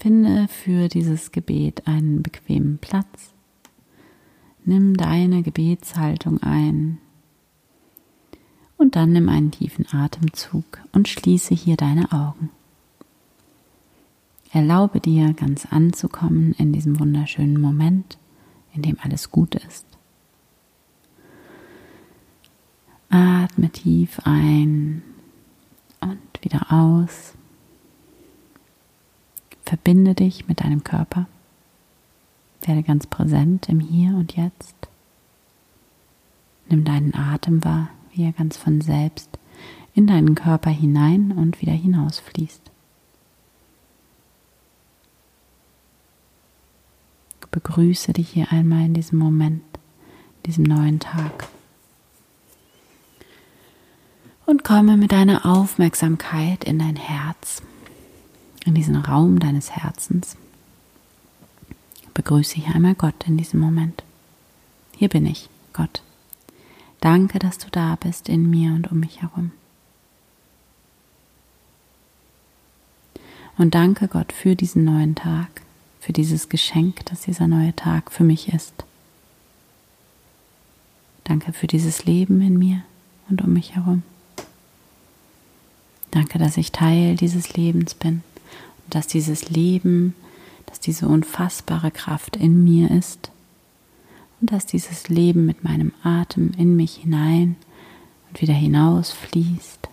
Finde für dieses Gebet einen bequemen Platz. Nimm deine Gebetshaltung ein. Und dann nimm einen tiefen Atemzug und schließe hier deine Augen. Erlaube dir ganz anzukommen in diesem wunderschönen Moment, in dem alles gut ist. Atme tief ein und wieder aus. Verbinde dich mit deinem Körper. Werde ganz präsent im Hier und Jetzt. Nimm deinen Atem wahr, wie er ganz von selbst in deinen Körper hinein und wieder hinausfließt. Begrüße dich hier einmal in diesem Moment, diesem neuen Tag. Und komme mit deiner Aufmerksamkeit in dein Herz in diesen Raum deines Herzens. Begrüße hier einmal Gott in diesem Moment. Hier bin ich, Gott. Danke, dass du da bist in mir und um mich herum. Und danke Gott für diesen neuen Tag, für dieses Geschenk, dass dieser neue Tag für mich ist. Danke für dieses Leben in mir und um mich herum. Danke, dass ich Teil dieses Lebens bin dass dieses Leben, dass diese unfassbare Kraft in mir ist und dass dieses Leben mit meinem Atem in mich hinein und wieder hinaus fließt,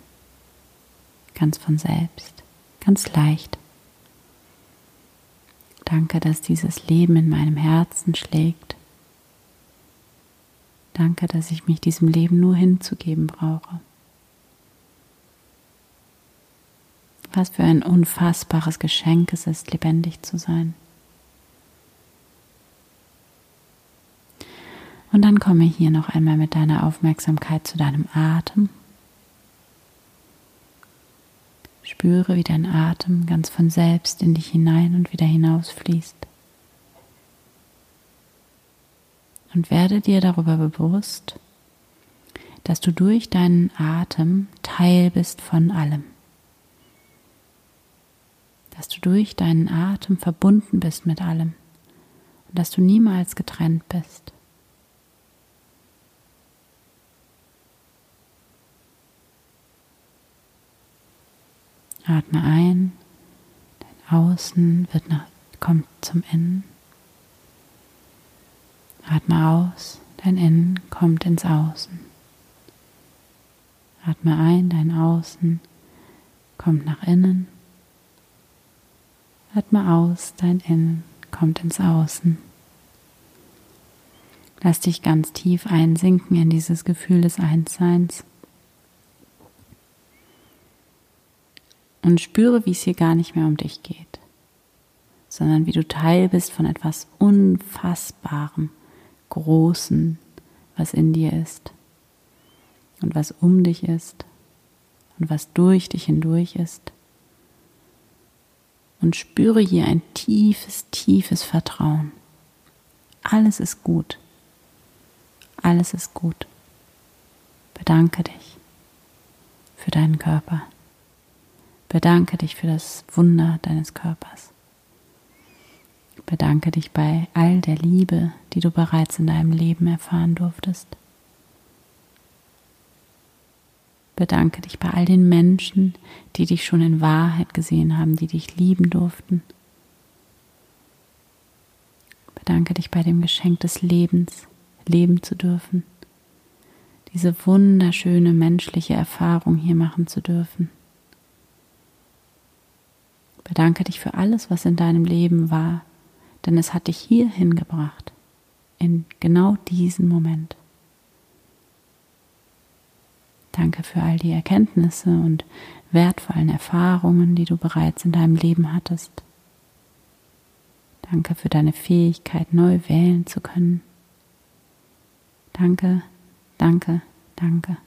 ganz von selbst, ganz leicht. Danke, dass dieses Leben in meinem Herzen schlägt. Danke, dass ich mich diesem Leben nur hinzugeben brauche. Was für ein unfassbares Geschenk es ist, lebendig zu sein. Und dann komme hier noch einmal mit deiner Aufmerksamkeit zu deinem Atem. Spüre, wie dein Atem ganz von selbst in dich hinein und wieder hinausfließt. Und werde dir darüber bewusst, dass du durch deinen Atem Teil bist von allem dass du durch deinen Atem verbunden bist mit allem und dass du niemals getrennt bist. Atme ein, dein Außen wird nach, kommt zum Innen. Atme aus, dein Innen kommt ins Außen. Atme ein, dein Außen kommt nach innen. Atme aus, dein Innen kommt ins Außen. Lass dich ganz tief einsinken in dieses Gefühl des Einsseins. Und spüre, wie es hier gar nicht mehr um dich geht, sondern wie du Teil bist von etwas Unfassbarem, Großen, was in dir ist und was um dich ist und was durch dich hindurch ist und spüre hier ein tiefes, tiefes Vertrauen. Alles ist gut. Alles ist gut. Bedanke dich für deinen Körper. Bedanke dich für das Wunder deines Körpers. Bedanke dich bei all der Liebe, die du bereits in deinem Leben erfahren durftest. Bedanke dich bei all den Menschen, die dich schon in Wahrheit gesehen haben, die dich lieben durften. Bedanke dich bei dem Geschenk des Lebens, leben zu dürfen. Diese wunderschöne menschliche Erfahrung hier machen zu dürfen. Bedanke dich für alles, was in deinem Leben war, denn es hat dich hierhin gebracht, in genau diesen Moment. Danke für all die Erkenntnisse und wertvollen Erfahrungen, die du bereits in deinem Leben hattest. Danke für deine Fähigkeit, neu wählen zu können. Danke, danke, danke.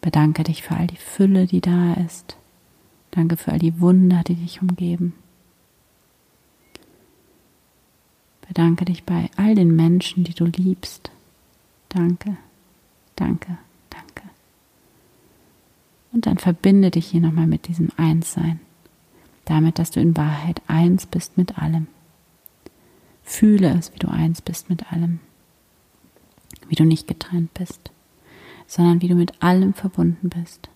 Bedanke dich für all die Fülle, die da ist. Danke für all die Wunder, die dich umgeben. Bedanke dich bei all den Menschen, die du liebst. Danke danke, danke. Und dann verbinde dich hier nochmal mit diesem Einssein. damit, dass du in Wahrheit eins bist mit allem. Fühle es, wie du eins bist mit allem, wie du nicht getrennt bist, sondern wie du mit allem verbunden bist.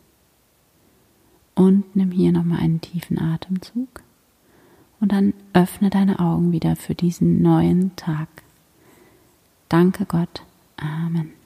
Und nimm hier nochmal einen tiefen Atemzug und dann öffne deine Augen wieder für diesen neuen Tag. Danke Gott. Amen.